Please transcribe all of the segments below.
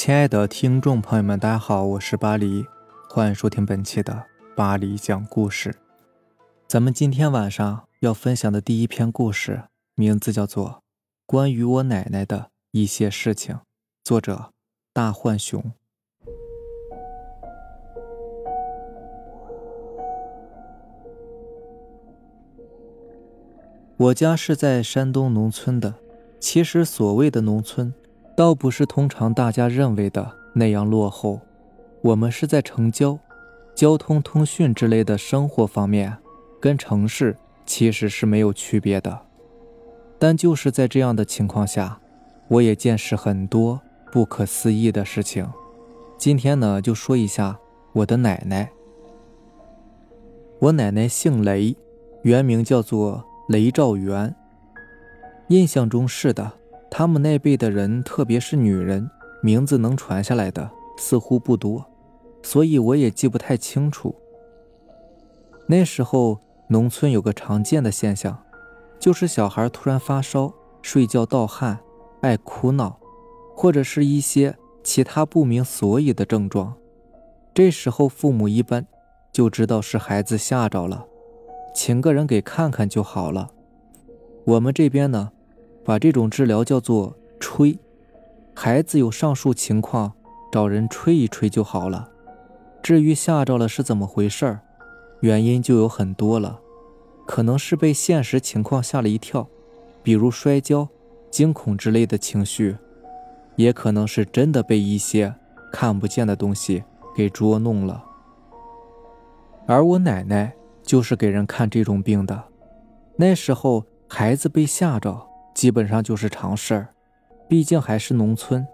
亲爱的听众朋友们，大家好，我是巴黎，欢迎收听本期的巴黎讲故事。咱们今天晚上要分享的第一篇故事，名字叫做《关于我奶奶的一些事情》，作者大浣熊。我家是在山东农村的，其实所谓的农村。倒不是通常大家认为的那样落后，我们是在城郊，交通、通讯之类的生活方面，跟城市其实是没有区别的。但就是在这样的情况下，我也见识很多不可思议的事情。今天呢，就说一下我的奶奶。我奶奶姓雷，原名叫做雷兆元。印象中是的。他们那辈的人，特别是女人，名字能传下来的似乎不多，所以我也记不太清楚。那时候农村有个常见的现象，就是小孩突然发烧、睡觉盗汗、爱哭闹，或者是一些其他不明所以的症状。这时候父母一般就知道是孩子吓着了，请个人给看看就好了。我们这边呢？把这种治疗叫做吹，孩子有上述情况，找人吹一吹就好了。至于吓着了是怎么回事儿，原因就有很多了，可能是被现实情况吓了一跳，比如摔跤、惊恐之类的情绪，也可能是真的被一些看不见的东西给捉弄了。而我奶奶就是给人看这种病的，那时候孩子被吓着。基本上就是常事儿，毕竟还是农村，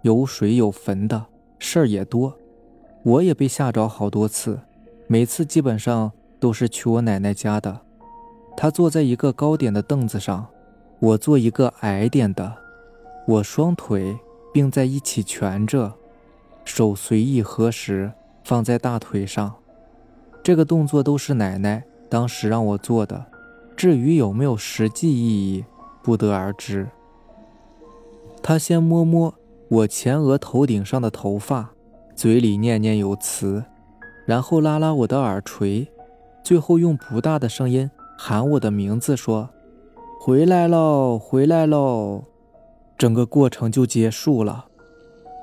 有水有坟的事儿也多。我也被吓着好多次，每次基本上都是去我奶奶家的。她坐在一个高点的凳子上，我坐一个矮点的，我双腿并在一起蜷着，手随意合十放在大腿上。这个动作都是奶奶当时让我做的，至于有没有实际意义。不得而知。他先摸摸我前额头顶上的头发，嘴里念念有词，然后拉拉我的耳垂，最后用不大的声音喊我的名字，说：“回来喽，回来喽。”整个过程就结束了。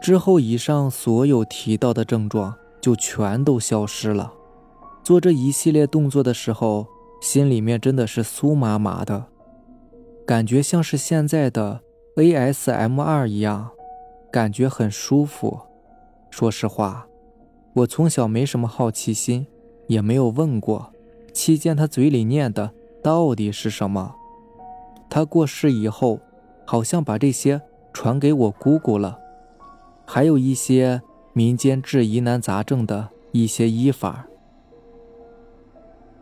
之后，以上所有提到的症状就全都消失了。做这一系列动作的时候，心里面真的是酥麻麻的。感觉像是现在的 ASMR 一样，感觉很舒服。说实话，我从小没什么好奇心，也没有问过，期间他嘴里念的到底是什么。他过世以后，好像把这些传给我姑姑了，还有一些民间治疑难杂症的一些医法。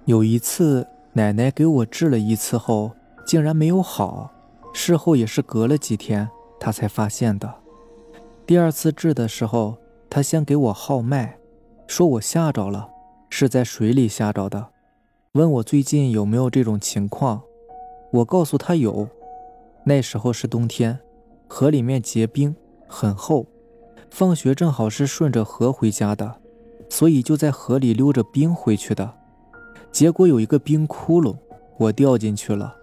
有一次，奶奶给我治了一次后。竟然没有好，事后也是隔了几天他才发现的。第二次治的时候，他先给我号脉，说我吓着了，是在水里吓着的，问我最近有没有这种情况。我告诉他有，那时候是冬天，河里面结冰很厚，放学正好是顺着河回家的，所以就在河里溜着冰回去的，结果有一个冰窟窿，我掉进去了。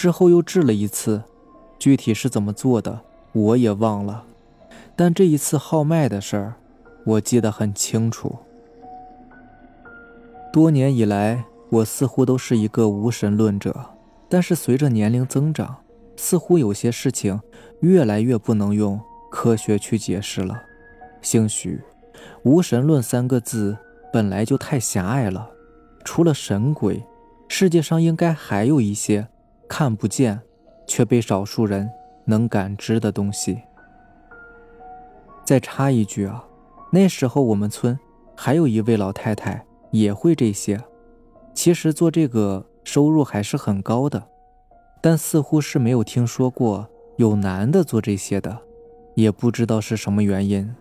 之后又治了一次，具体是怎么做的我也忘了，但这一次号脉的事儿，我记得很清楚。多年以来，我似乎都是一个无神论者，但是随着年龄增长，似乎有些事情越来越不能用科学去解释了。兴许，无神论三个字本来就太狭隘了，除了神鬼，世界上应该还有一些。看不见，却被少数人能感知的东西。再插一句啊，那时候我们村还有一位老太太也会这些，其实做这个收入还是很高的，但似乎是没有听说过有男的做这些的，也不知道是什么原因。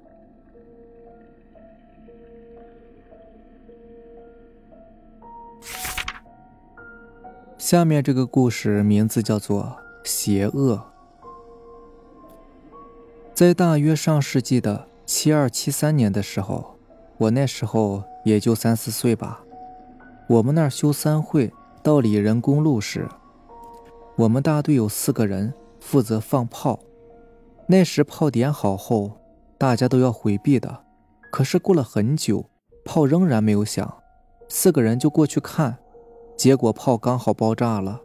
下面这个故事名字叫做《邪恶》。在大约上世纪的七二七三年的时候，我那时候也就三四岁吧。我们那儿修三会到里仁公路时，我们大队有四个人负责放炮。那时炮点好后，大家都要回避的。可是过了很久，炮仍然没有响，四个人就过去看，结果炮刚好爆炸了，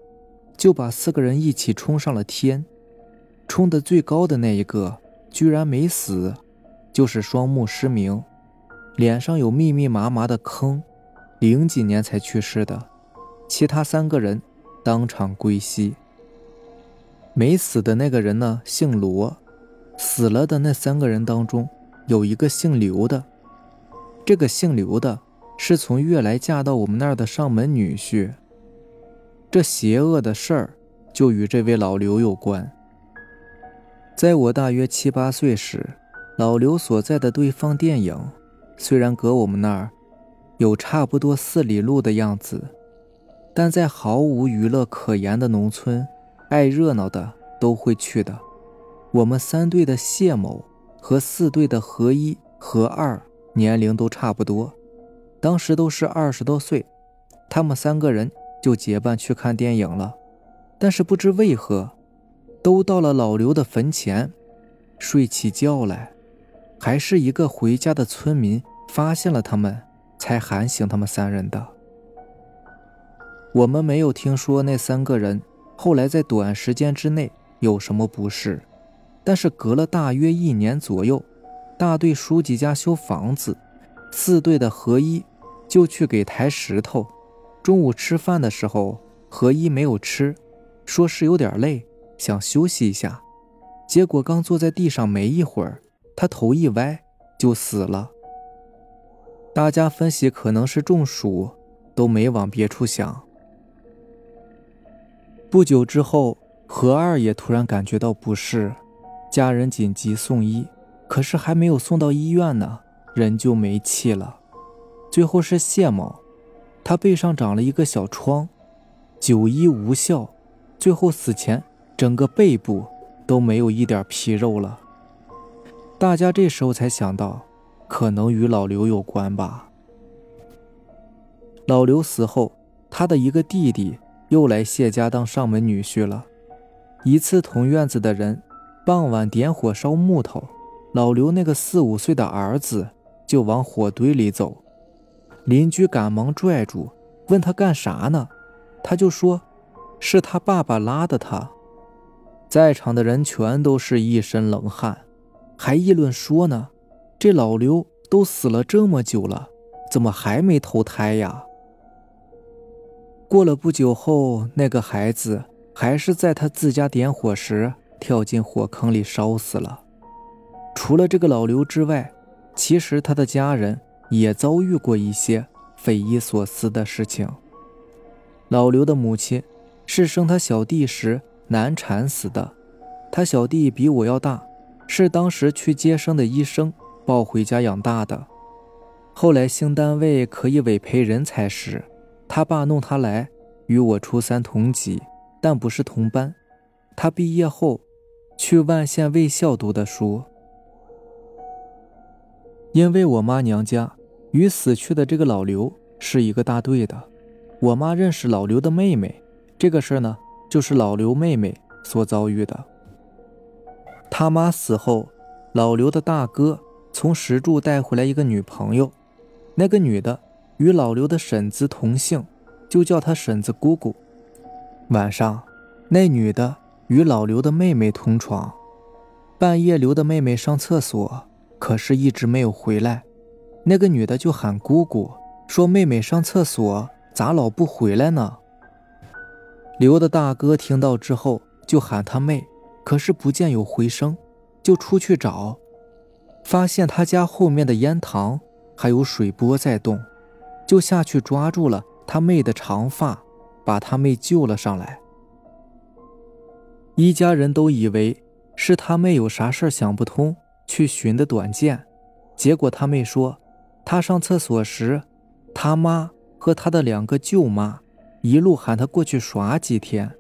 就把四个人一起冲上了天。冲得最高的那一个居然没死，就是双目失明，脸上有密密麻麻的坑，零几年才去世的。其他三个人当场归西。没死的那个人呢，姓罗。死了的那三个人当中，有一个姓刘的。这个姓刘的是从悦来嫁到我们那儿的上门女婿。这邪恶的事儿就与这位老刘有关。在我大约七八岁时，老刘所在的队放电影，虽然隔我们那儿有差不多四里路的样子，但在毫无娱乐可言的农村，爱热闹的都会去的。我们三队的谢某和四队的何一、何二年龄都差不多，当时都是二十多岁，他们三个人就结伴去看电影了，但是不知为何。都到了老刘的坟前，睡起觉来，还是一个回家的村民发现了他们，才喊醒他们三人的。我们没有听说那三个人后来在短时间之内有什么不适，但是隔了大约一年左右，大队书记家修房子，四队的合一就去给抬石头。中午吃饭的时候，何一没有吃，说是有点累。想休息一下，结果刚坐在地上没一会儿，他头一歪就死了。大家分析可能是中暑，都没往别处想。不久之后，何二也突然感觉到不适，家人紧急送医，可是还没有送到医院呢，人就没气了。最后是谢某，他背上长了一个小疮，久医无效，最后死前。整个背部都没有一点皮肉了。大家这时候才想到，可能与老刘有关吧。老刘死后，他的一个弟弟又来谢家当上门女婿了。一次同院子的人傍晚点火烧木头，老刘那个四五岁的儿子就往火堆里走，邻居赶忙拽住，问他干啥呢？他就说，是他爸爸拉的他。在场的人全都是一身冷汗，还议论说呢：“这老刘都死了这么久了，怎么还没投胎呀？”过了不久后，那个孩子还是在他自家点火时跳进火坑里烧死了。除了这个老刘之外，其实他的家人也遭遇过一些匪夷所思的事情。老刘的母亲是生他小弟时。难产死的，他小弟比我要大，是当时去接生的医生抱回家养大的。后来新单位可以委培人才时，他爸弄他来与我初三同级，但不是同班。他毕业后去万县卫校读的书。因为我妈娘家与死去的这个老刘是一个大队的，我妈认识老刘的妹妹，这个事儿呢。就是老刘妹妹所遭遇的。他妈死后，老刘的大哥从石柱带回来一个女朋友，那个女的与老刘的婶子同姓，就叫他婶子姑姑。晚上，那女的与老刘的妹妹同床，半夜刘的妹妹上厕所，可是一直没有回来，那个女的就喊姑姑，说妹妹上厕所咋老不回来呢？刘的大哥听到之后，就喊他妹，可是不见有回声，就出去找，发现他家后面的烟塘还有水波在动，就下去抓住了他妹的长发，把他妹救了上来。一家人都以为是他妹有啥事想不通，去寻的短见，结果他妹说，他上厕所时，他妈和他的两个舅妈。一路喊他过去耍几天，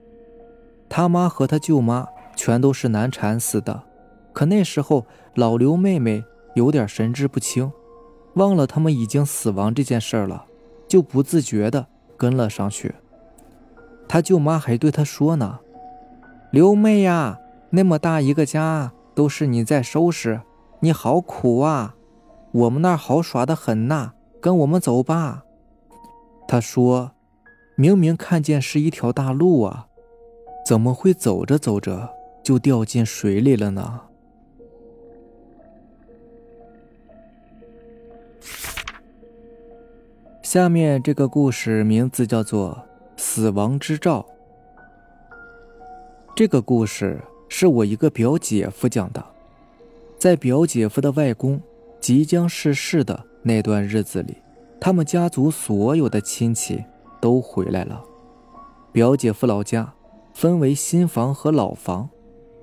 他妈和他舅妈全都是难产死的，可那时候老刘妹妹有点神志不清，忘了他们已经死亡这件事了，就不自觉的跟了上去。他舅妈还对他说呢：“刘妹呀，那么大一个家都是你在收拾，你好苦啊！我们那儿好耍的很呐，跟我们走吧。”他说：“明明看见是一条大路啊，怎么会走着走着就掉进水里了呢？”下面这个故事名字叫做《死亡之兆》。这个故事是我一个表姐夫讲的，在表姐夫的外公即将逝世的那段日子里，他们家族所有的亲戚都回来了。表姐夫老家分为新房和老房，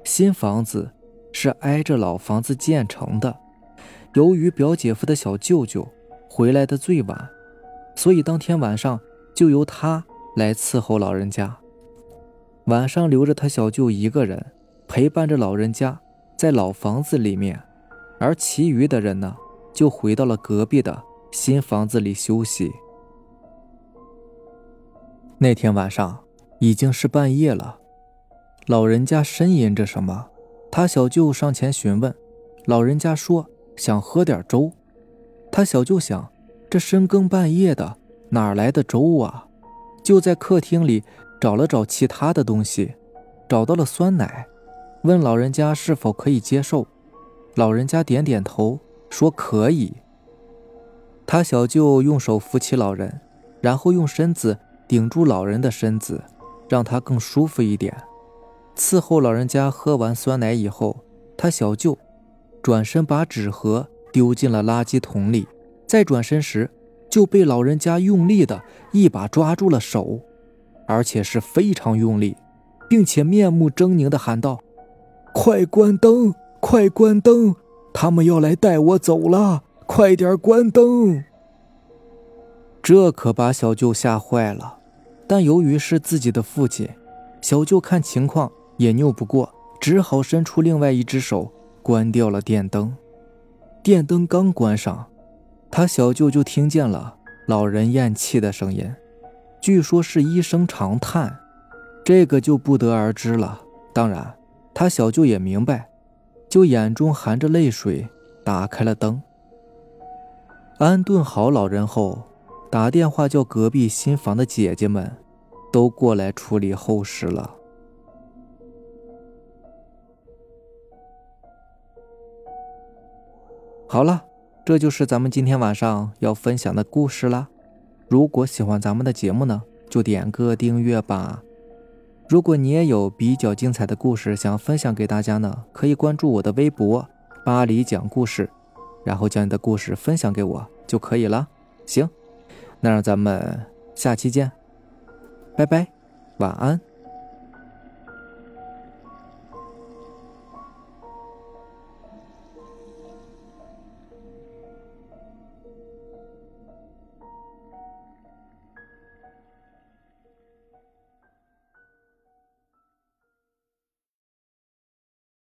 新房子是挨着老房子建成的。由于表姐夫的小舅舅回来的最晚。所以当天晚上就由他来伺候老人家，晚上留着他小舅一个人陪伴着老人家在老房子里面，而其余的人呢就回到了隔壁的新房子里休息。那天晚上已经是半夜了，老人家呻吟着什么，他小舅上前询问，老人家说想喝点粥，他小舅想。这深更半夜的，哪来的粥啊？就在客厅里找了找其他的东西，找到了酸奶，问老人家是否可以接受。老人家点点头，说可以。他小舅用手扶起老人，然后用身子顶住老人的身子，让他更舒服一点。伺候老人家喝完酸奶以后，他小舅转身把纸盒丢进了垃圾桶里。再转身时，就被老人家用力的一把抓住了手，而且是非常用力，并且面目狰狞的喊道：“快关灯！快关灯！他们要来带我走了！快点关灯！”这可把小舅吓坏了，但由于是自己的父亲，小舅看情况也拗不过，只好伸出另外一只手关掉了电灯。电灯刚关上。他小舅就听见了老人咽气的声音，据说是一声长叹，这个就不得而知了。当然，他小舅也明白，就眼中含着泪水打开了灯，安顿好老人后，打电话叫隔壁新房的姐姐们都过来处理后事了。好了。这就是咱们今天晚上要分享的故事啦。如果喜欢咱们的节目呢，就点个订阅吧。如果你也有比较精彩的故事想分享给大家呢，可以关注我的微博“巴黎讲故事”，然后将你的故事分享给我就可以了。行，那让咱们下期见，拜拜，晚安。